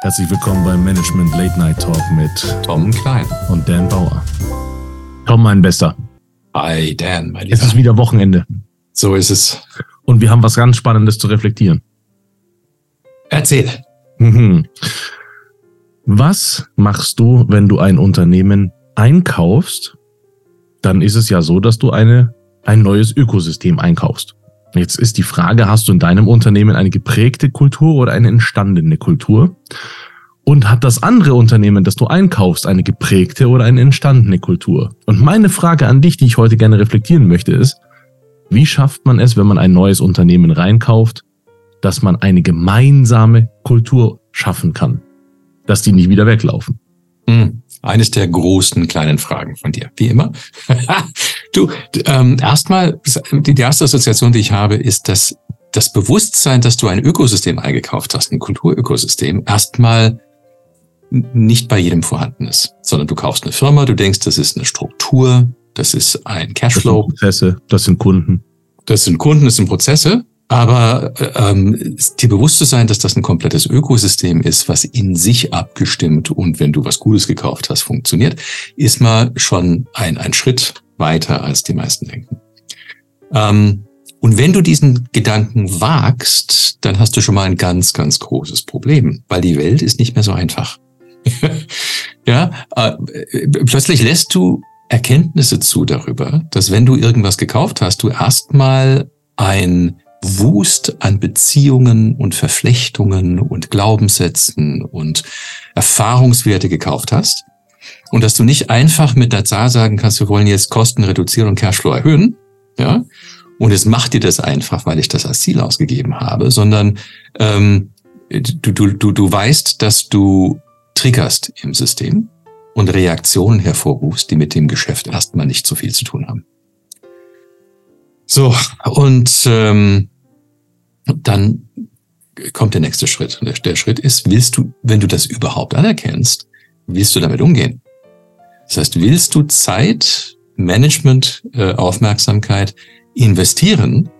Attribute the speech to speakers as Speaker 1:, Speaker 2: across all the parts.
Speaker 1: Herzlich willkommen beim Management Late Night Talk mit
Speaker 2: Tom Klein
Speaker 1: und Dan Bauer. Tom, mein Bester.
Speaker 2: Hi, Dan,
Speaker 1: mein Lieber. Es ist wieder Wochenende.
Speaker 2: So ist es.
Speaker 1: Und wir haben was ganz Spannendes zu reflektieren.
Speaker 2: Erzähl.
Speaker 1: Mhm. Was machst du, wenn du ein Unternehmen einkaufst? Dann ist es ja so, dass du eine, ein neues Ökosystem einkaufst. Jetzt ist die Frage, hast du in deinem Unternehmen eine geprägte Kultur oder eine entstandene Kultur? Und hat das andere Unternehmen, das du einkaufst, eine geprägte oder eine entstandene Kultur? Und meine Frage an dich, die ich heute gerne reflektieren möchte, ist, wie schafft man es, wenn man ein neues Unternehmen reinkauft, dass man eine gemeinsame Kultur schaffen kann? Dass die nicht wieder weglaufen?
Speaker 2: Hm. Eines der großen kleinen Fragen von dir, wie immer. du, ähm, erstmal, die erste Assoziation, die ich habe, ist, dass das Bewusstsein, dass du ein Ökosystem eingekauft hast, ein Kulturökosystem, erstmal nicht bei jedem vorhanden ist, sondern du kaufst eine Firma, du denkst, das ist eine Struktur, das ist ein Cashflow.
Speaker 1: Das sind Prozesse, das sind Kunden.
Speaker 2: Das sind Kunden, das sind Prozesse. Aber ähm, dir bewusst zu sein, dass das ein komplettes Ökosystem ist, was in sich abgestimmt und wenn du was Gutes gekauft hast, funktioniert, ist mal schon ein, ein Schritt weiter, als die meisten denken. Ähm, und wenn du diesen Gedanken wagst, dann hast du schon mal ein ganz, ganz großes Problem, weil die Welt ist nicht mehr so einfach. ja, äh, plötzlich lässt du Erkenntnisse zu darüber, dass wenn du irgendwas gekauft hast, du erstmal ein Wust an Beziehungen und Verflechtungen und Glaubenssätzen und Erfahrungswerte gekauft hast und dass du nicht einfach mit der Zahl sagen kannst, wir wollen jetzt Kosten reduzieren und Cashflow erhöhen, ja, und es macht dir das einfach, weil ich das als Ziel ausgegeben habe, sondern ähm, du, du, du, du weißt, dass du triggerst im System und Reaktionen hervorrufst, die mit dem Geschäft erstmal nicht so viel zu tun haben. So, und ähm, dann kommt der nächste Schritt. Der, der Schritt ist, willst du, wenn du das überhaupt anerkennst, willst du damit umgehen? Das heißt, willst du Zeit, Management, äh, Aufmerksamkeit investieren,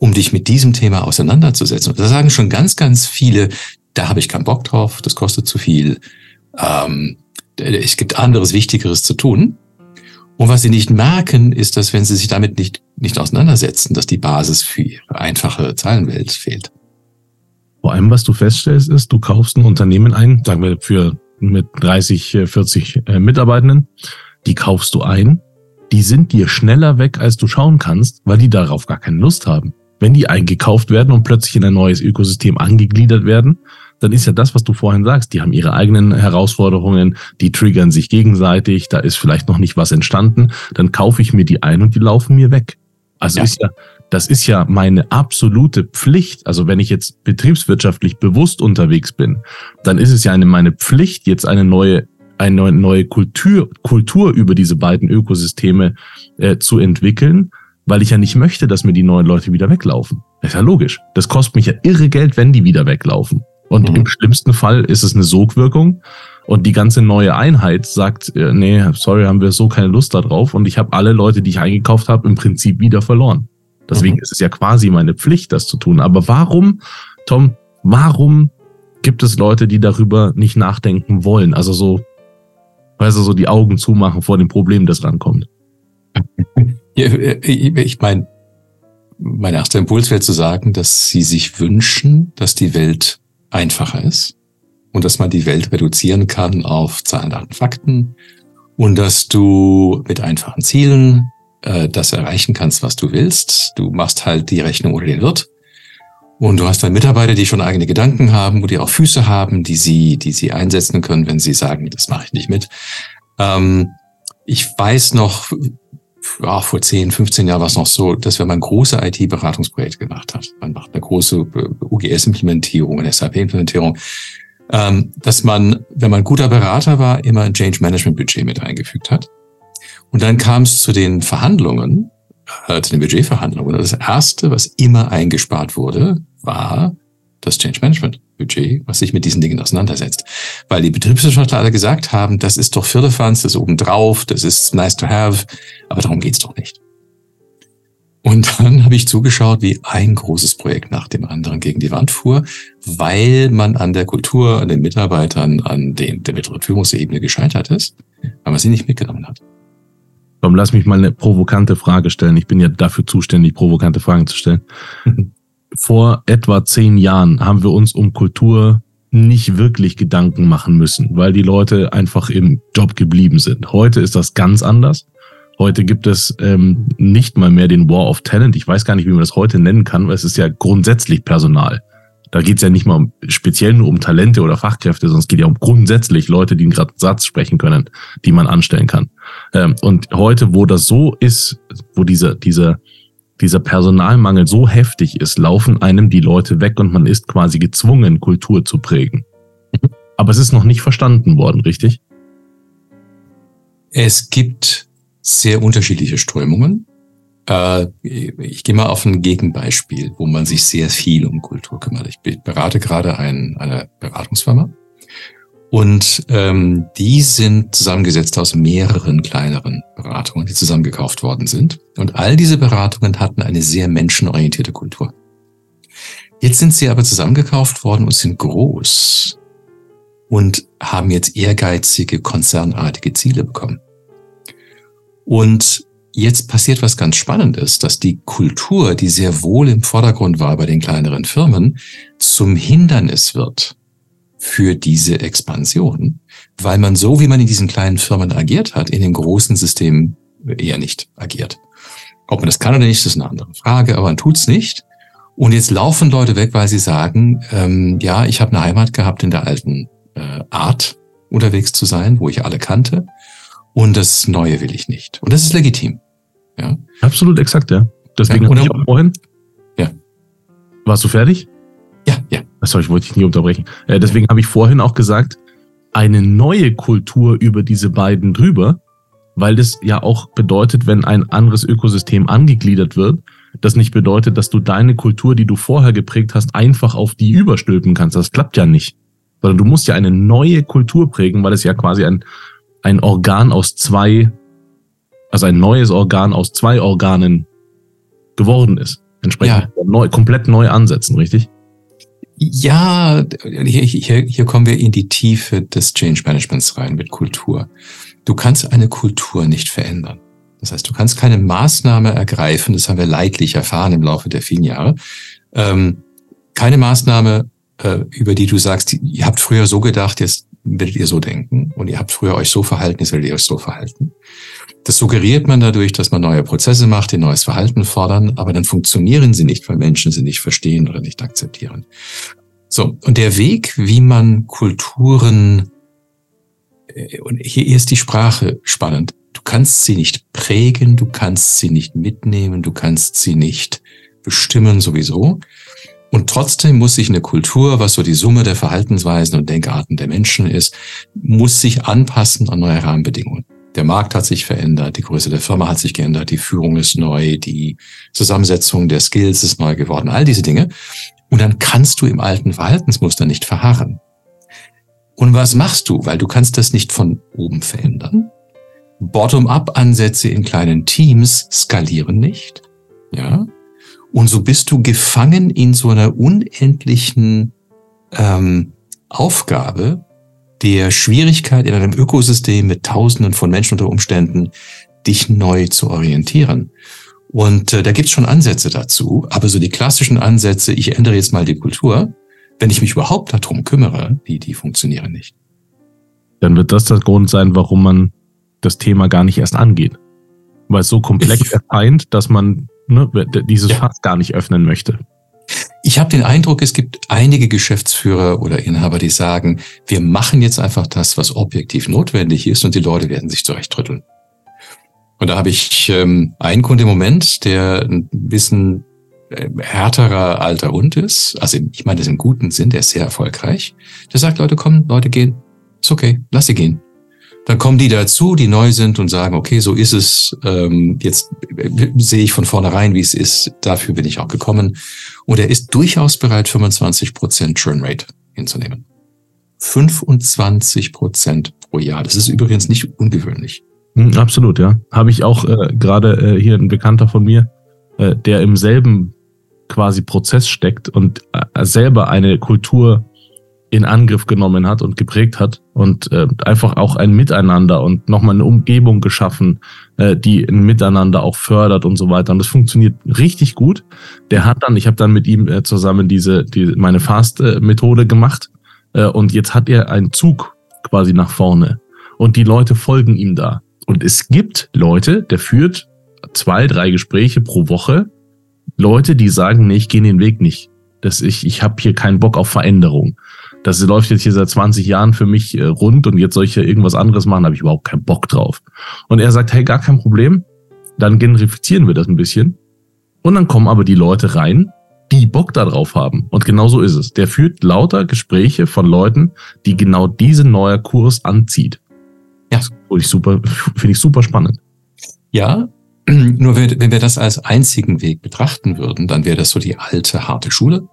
Speaker 2: um dich mit diesem Thema auseinanderzusetzen? Und da sagen schon ganz, ganz viele, da habe ich keinen Bock drauf, das kostet zu viel. Ähm, es gibt anderes, Wichtigeres zu tun. Und was sie nicht merken, ist, dass wenn sie sich damit nicht, nicht auseinandersetzen, dass die Basis für ihre einfache Zahlenwelt fehlt.
Speaker 1: Vor allem, was du feststellst, ist, du kaufst ein Unternehmen ein, sagen wir für mit 30, 40 äh, Mitarbeitenden, die kaufst du ein, die sind dir schneller weg, als du schauen kannst, weil die darauf gar keine Lust haben. Wenn die eingekauft werden und plötzlich in ein neues Ökosystem angegliedert werden, dann ist ja das, was du vorhin sagst, die haben ihre eigenen Herausforderungen, die triggern sich gegenseitig, da ist vielleicht noch nicht was entstanden, dann kaufe ich mir die ein und die laufen mir weg. Also ja. ist ja, das ist ja meine absolute Pflicht. Also wenn ich jetzt betriebswirtschaftlich bewusst unterwegs bin, dann ist es ja eine, meine Pflicht, jetzt eine neue eine neue Kultur, Kultur über diese beiden Ökosysteme äh, zu entwickeln, weil ich ja nicht möchte, dass mir die neuen Leute wieder weglaufen. Das ist ja logisch. Das kostet mich ja irre Geld, wenn die wieder weglaufen. Und mhm. im schlimmsten Fall ist es eine Sogwirkung. Und die ganze neue Einheit sagt, äh, nee, sorry, haben wir so keine Lust darauf. Und ich habe alle Leute, die ich eingekauft habe, im Prinzip wieder verloren. Deswegen mhm. ist es ja quasi meine Pflicht, das zu tun. Aber warum, Tom, warum gibt es Leute, die darüber nicht nachdenken wollen? Also so, weißt du, so die Augen zumachen vor dem Problem, das rankommt.
Speaker 2: Äh, ich meine, mein erster Impuls wäre zu sagen, dass sie sich wünschen, dass die Welt einfacher ist und dass man die Welt reduzieren kann auf Zahlen, Daten, Fakten und dass du mit einfachen Zielen äh, das erreichen kannst, was du willst. Du machst halt die Rechnung oder den Wirt und du hast dann Mitarbeiter, die schon eigene Gedanken haben und die auch Füße haben, die sie, die sie einsetzen können, wenn sie sagen, das mache ich nicht mit. Ähm, ich weiß noch, ja, vor 10, 15 Jahren war es noch so, dass wenn man große IT-Beratungsprojekte gemacht hat, man macht eine große äh, UGS-Implementierung, eine SAP-Implementierung, ähm, dass man, wenn man guter Berater war, immer ein Change-Management-Budget mit eingefügt hat. Und dann kam es zu den Verhandlungen, äh, zu den Budgetverhandlungen. Und das Erste, was immer eingespart wurde, war das Change Management Budget, was sich mit diesen Dingen auseinandersetzt. Weil die Betriebswirtschaftler alle gesagt haben, das ist doch Firlefanz, das ist obendrauf, das ist nice to have, aber darum geht's doch nicht. Und dann habe ich zugeschaut, wie ein großes Projekt nach dem anderen gegen die Wand fuhr, weil man an der Kultur, an den Mitarbeitern, an den, der mittleren Führungsebene gescheitert ist, weil man sie nicht mitgenommen hat.
Speaker 1: Komm, lass mich mal eine provokante Frage stellen. Ich bin ja dafür zuständig, provokante Fragen zu stellen. Vor etwa zehn Jahren haben wir uns um Kultur nicht wirklich Gedanken machen müssen, weil die Leute einfach im Job geblieben sind. Heute ist das ganz anders. Heute gibt es ähm, nicht mal mehr den War of Talent. Ich weiß gar nicht, wie man das heute nennen kann, weil es ist ja grundsätzlich Personal. Da geht es ja nicht mal um, speziell nur um Talente oder Fachkräfte, sondern es geht ja um grundsätzlich Leute, die gerade Satz sprechen können, die man anstellen kann. Ähm, und heute, wo das so ist, wo dieser, dieser, dieser Personalmangel so heftig ist, laufen einem die Leute weg und man ist quasi gezwungen, Kultur zu prägen. Aber es ist noch nicht verstanden worden, richtig?
Speaker 2: Es gibt sehr unterschiedliche Strömungen. Äh, ich gehe mal auf ein Gegenbeispiel, wo man sich sehr viel um Kultur kümmert. Ich berate gerade ein, eine Beratungsfirma und ähm, die sind zusammengesetzt aus mehreren kleineren Beratungen, die zusammengekauft worden sind. Und all diese Beratungen hatten eine sehr menschenorientierte Kultur. Jetzt sind sie aber zusammengekauft worden und sind groß und haben jetzt ehrgeizige, konzernartige Ziele bekommen. Und jetzt passiert was ganz Spannendes, dass die Kultur, die sehr wohl im Vordergrund war bei den kleineren Firmen, zum Hindernis wird für diese Expansion, weil man so, wie man in diesen kleinen Firmen agiert hat, in den großen Systemen eher nicht agiert. Ob man das kann oder nicht, ist eine andere Frage, aber man tut's nicht. Und jetzt laufen Leute weg, weil sie sagen, ähm, ja, ich habe eine Heimat gehabt in der alten äh, Art unterwegs zu sein, wo ich alle kannte. Und das Neue will ich nicht. Und das ist legitim.
Speaker 1: Ja. Absolut exakt, ja. Deswegen ja, habe ich auch vorhin. Ja. Warst du fertig?
Speaker 2: Ja, ja.
Speaker 1: Sorry, ich wollte dich nie unterbrechen. Äh, deswegen habe ich vorhin auch gesagt, eine neue Kultur über diese beiden drüber, weil das ja auch bedeutet, wenn ein anderes Ökosystem angegliedert wird, das nicht bedeutet, dass du deine Kultur, die du vorher geprägt hast, einfach auf die überstülpen kannst. Das klappt ja nicht. Sondern du musst ja eine neue Kultur prägen, weil es ja quasi ein ein Organ aus zwei, also ein neues Organ aus zwei Organen geworden ist. Entsprechend ja. neu, komplett neu ansetzen, richtig?
Speaker 2: Ja, hier, hier, hier kommen wir in die Tiefe des Change Managements rein mit Kultur. Du kannst eine Kultur nicht verändern. Das heißt, du kannst keine Maßnahme ergreifen, das haben wir leidlich erfahren im Laufe der vielen Jahre. Ähm, keine Maßnahme, äh, über die du sagst, ihr habt früher so gedacht, jetzt werdet ihr so denken und ihr habt früher euch so verhalten, jetzt werdet ihr euch so verhalten. Das suggeriert man dadurch, dass man neue Prozesse macht, die neues Verhalten fordern, aber dann funktionieren sie nicht, weil Menschen sie nicht verstehen oder nicht akzeptieren. So, und der Weg, wie man Kulturen, äh, und hier ist die Sprache spannend, du kannst sie nicht prägen, du kannst sie nicht mitnehmen, du kannst sie nicht bestimmen sowieso, und trotzdem muss sich eine Kultur, was so die Summe der Verhaltensweisen und Denkarten der Menschen ist, muss sich anpassen an neue Rahmenbedingungen. Der Markt hat sich verändert, die Größe der Firma hat sich geändert, die Führung ist neu, die Zusammensetzung der Skills ist neu geworden, all diese Dinge. Und dann kannst du im alten Verhaltensmuster nicht verharren. Und was machst du? Weil du kannst das nicht von oben verändern. Bottom-up-Ansätze in kleinen Teams skalieren nicht. Ja, und so bist du gefangen in so einer unendlichen ähm, Aufgabe der Schwierigkeit in einem Ökosystem mit Tausenden von Menschen unter Umständen, dich neu zu orientieren. Und äh, da gibt's schon Ansätze dazu, aber so die klassischen Ansätze, ich ändere jetzt mal die Kultur, wenn ich mich überhaupt darum kümmere, die, die funktionieren nicht.
Speaker 1: Dann wird das der Grund sein, warum man das Thema gar nicht erst angeht. Weil es so komplex erscheint, dass man ne, dieses ja. Fass gar nicht öffnen möchte.
Speaker 2: Ich habe den Eindruck, es gibt einige Geschäftsführer oder Inhaber, die sagen, wir machen jetzt einfach das, was objektiv notwendig ist und die Leute werden sich zurechtrütteln. Und da habe ich ähm, einen Kunde im Moment, der ein bisschen äh, härterer alter Hund ist. Also ich meine das im guten Sinn, der ist sehr erfolgreich. Der sagt, Leute, kommen, Leute gehen. Ist okay, lass sie gehen. Dann kommen die dazu, die neu sind und sagen, okay, so ist es. Ähm, jetzt sehe ich von vornherein, wie es ist. Dafür bin ich auch gekommen. Und er ist durchaus bereit, 25 Prozent Churn Rate hinzunehmen. 25 Prozent pro Jahr. Das ist übrigens nicht ungewöhnlich.
Speaker 1: Hm, absolut, ja. Habe ich auch äh, gerade äh, hier ein Bekannter von mir, äh, der im selben quasi Prozess steckt und äh, selber eine Kultur in Angriff genommen hat und geprägt hat und äh, einfach auch ein Miteinander und nochmal eine Umgebung geschaffen, äh, die ein Miteinander auch fördert und so weiter. Und das funktioniert richtig gut. Der hat dann, ich habe dann mit ihm äh, zusammen diese, die, meine Fast-Methode gemacht äh, und jetzt hat er einen Zug quasi nach vorne und die Leute folgen ihm da. Und es gibt Leute, der führt zwei, drei Gespräche pro Woche. Leute, die sagen, nee, ich gehe den Weg nicht. Das ich, ich habe hier keinen Bock auf Veränderung das läuft jetzt hier seit 20 Jahren für mich äh, rund und jetzt soll ich hier irgendwas anderes machen, habe ich überhaupt keinen Bock drauf. Und er sagt, hey, gar kein Problem, dann generifizieren wir das ein bisschen. Und dann kommen aber die Leute rein, die Bock darauf haben. Und genau so ist es. Der führt lauter Gespräche von Leuten, die genau diesen neuer Kurs anzieht. Ja. Finde ich super, finde ich super spannend.
Speaker 2: Ja, nur wenn wir das als einzigen Weg betrachten würden, dann wäre das so die alte harte Schule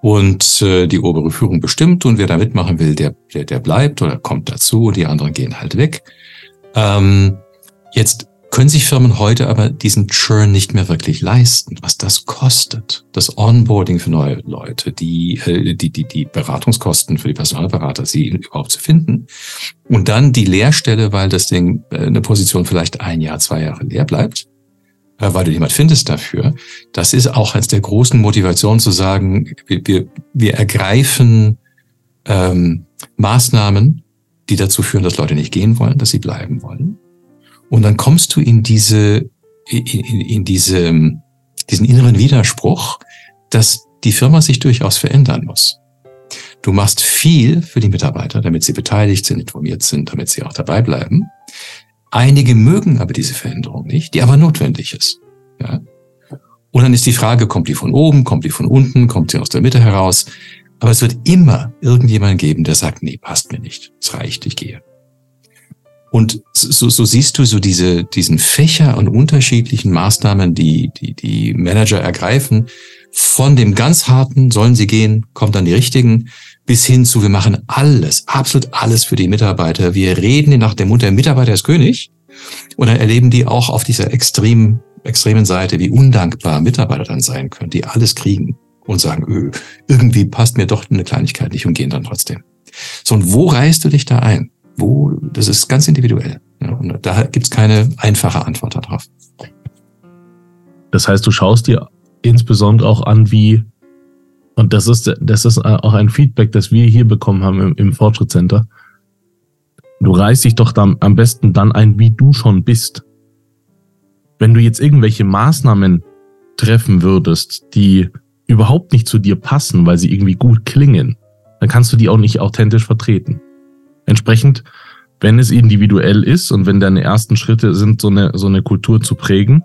Speaker 2: und äh, die obere Führung bestimmt und wer da mitmachen will, der, der, der bleibt oder kommt dazu und die anderen gehen halt weg. Ähm, jetzt können sich Firmen heute aber diesen Churn nicht mehr wirklich leisten, was das kostet. Das Onboarding für neue Leute, die, äh, die, die, die Beratungskosten für die Personalberater, sie überhaupt zu finden. Und dann die Lehrstelle, weil das Ding, äh, eine Position vielleicht ein Jahr, zwei Jahre leer bleibt weil du jemand findest dafür. Das ist auch eines der großen Motivationen zu sagen, wir, wir, wir ergreifen ähm, Maßnahmen, die dazu führen, dass Leute nicht gehen wollen, dass sie bleiben wollen. Und dann kommst du in diese, in, in, in diese, diesen inneren Widerspruch, dass die Firma sich durchaus verändern muss. Du machst viel für die Mitarbeiter, damit sie beteiligt sind, informiert sind, damit sie auch dabei bleiben. Einige mögen aber diese Veränderung nicht, die aber notwendig ist. Ja? Und dann ist die Frage, kommt die von oben, kommt die von unten, kommt sie aus der Mitte heraus? Aber es wird immer irgendjemand geben, der sagt, nee, passt mir nicht, es reicht, ich gehe. Und so, so siehst du so diese, diesen Fächer und unterschiedlichen Maßnahmen, die, die die Manager ergreifen. Von dem ganz harten, sollen sie gehen, kommt dann die richtigen, bis hin zu, wir machen alles, absolut alles für die Mitarbeiter. Wir reden nach dem Mund, der Mitarbeiter ist König. Und dann erleben die auch auf dieser extremen, extremen Seite, wie undankbar Mitarbeiter dann sein können, die alles kriegen und sagen, öh, irgendwie passt mir doch eine Kleinigkeit nicht und gehen dann trotzdem. So, und wo reißt du dich da ein? Wo, das ist ganz individuell. Ja, und da gibt's keine einfache Antwort darauf.
Speaker 1: Das heißt, du schaust dir insbesondere auch an, wie und das ist, das ist auch ein Feedback, das wir hier bekommen haben im, im Fortschrittscenter. Du reißt dich doch dann am besten dann ein, wie du schon bist. Wenn du jetzt irgendwelche Maßnahmen treffen würdest, die überhaupt nicht zu dir passen, weil sie irgendwie gut klingen, dann kannst du die auch nicht authentisch vertreten. Entsprechend, wenn es individuell ist und wenn deine ersten Schritte sind, so eine, so eine Kultur zu prägen,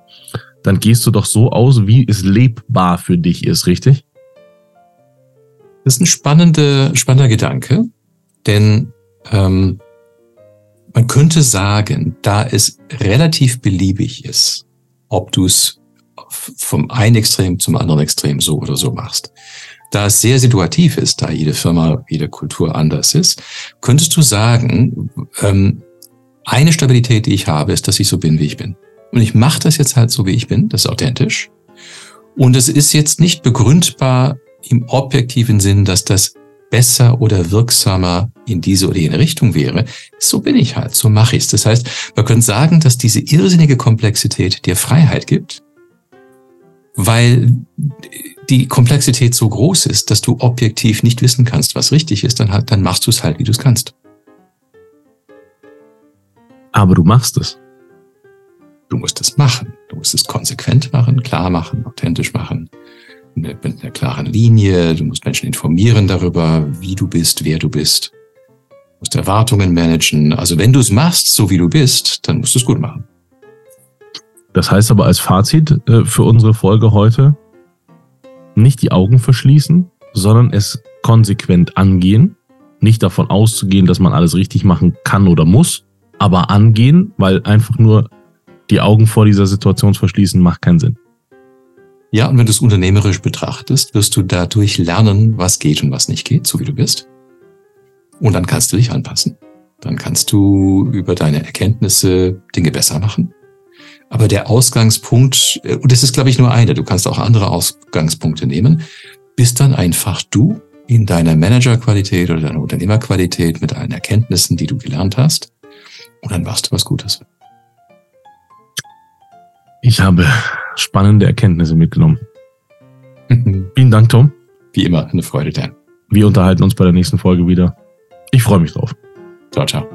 Speaker 1: dann gehst du doch so aus, wie es lebbar für dich ist, richtig?
Speaker 2: Das ist ein spannender, spannender Gedanke, denn ähm, man könnte sagen, da es relativ beliebig ist, ob du es vom einen Extrem zum anderen Extrem so oder so machst, da es sehr situativ ist, da jede Firma, jede Kultur anders ist, könntest du sagen, ähm, eine Stabilität, die ich habe, ist, dass ich so bin, wie ich bin. Und ich mache das jetzt halt so, wie ich bin, das ist authentisch. Und es ist jetzt nicht begründbar im objektiven Sinn, dass das besser oder wirksamer in diese oder jene Richtung wäre. So bin ich halt, so mache ich es. Das heißt, man könnte sagen, dass diese irrsinnige Komplexität dir Freiheit gibt, weil die Komplexität so groß ist, dass du objektiv nicht wissen kannst, was richtig ist, dann, halt, dann machst du es halt, wie du es kannst.
Speaker 1: Aber du machst es.
Speaker 2: Du musst es machen. Du musst es konsequent machen, klar machen, authentisch machen mit einer klaren Linie. Du musst Menschen informieren darüber, wie du bist, wer du bist. Du musst Erwartungen managen. Also wenn du es machst, so wie du bist, dann musst du es gut machen.
Speaker 1: Das heißt aber als Fazit äh, für unsere Folge heute, nicht die Augen verschließen, sondern es konsequent angehen. Nicht davon auszugehen, dass man alles richtig machen kann oder muss, aber angehen, weil einfach nur die Augen vor dieser Situation verschließen macht keinen Sinn.
Speaker 2: Ja, und wenn du es unternehmerisch betrachtest, wirst du dadurch lernen, was geht und was nicht geht, so wie du bist. Und dann kannst du dich anpassen. Dann kannst du über deine Erkenntnisse Dinge besser machen. Aber der Ausgangspunkt, äh, und das ist, glaube ich, nur einer, du kannst auch andere Ausgangspunkte nehmen, bist dann einfach du in deiner Managerqualität oder deiner Unternehmerqualität mit allen Erkenntnissen, die du gelernt hast. Und dann machst du was Gutes.
Speaker 1: Ich habe spannende Erkenntnisse mitgenommen. Vielen Dank, Tom.
Speaker 2: Wie immer, eine Freude, Dan.
Speaker 1: Wir unterhalten uns bei der nächsten Folge wieder. Ich freue mich drauf.
Speaker 2: Ciao, ciao.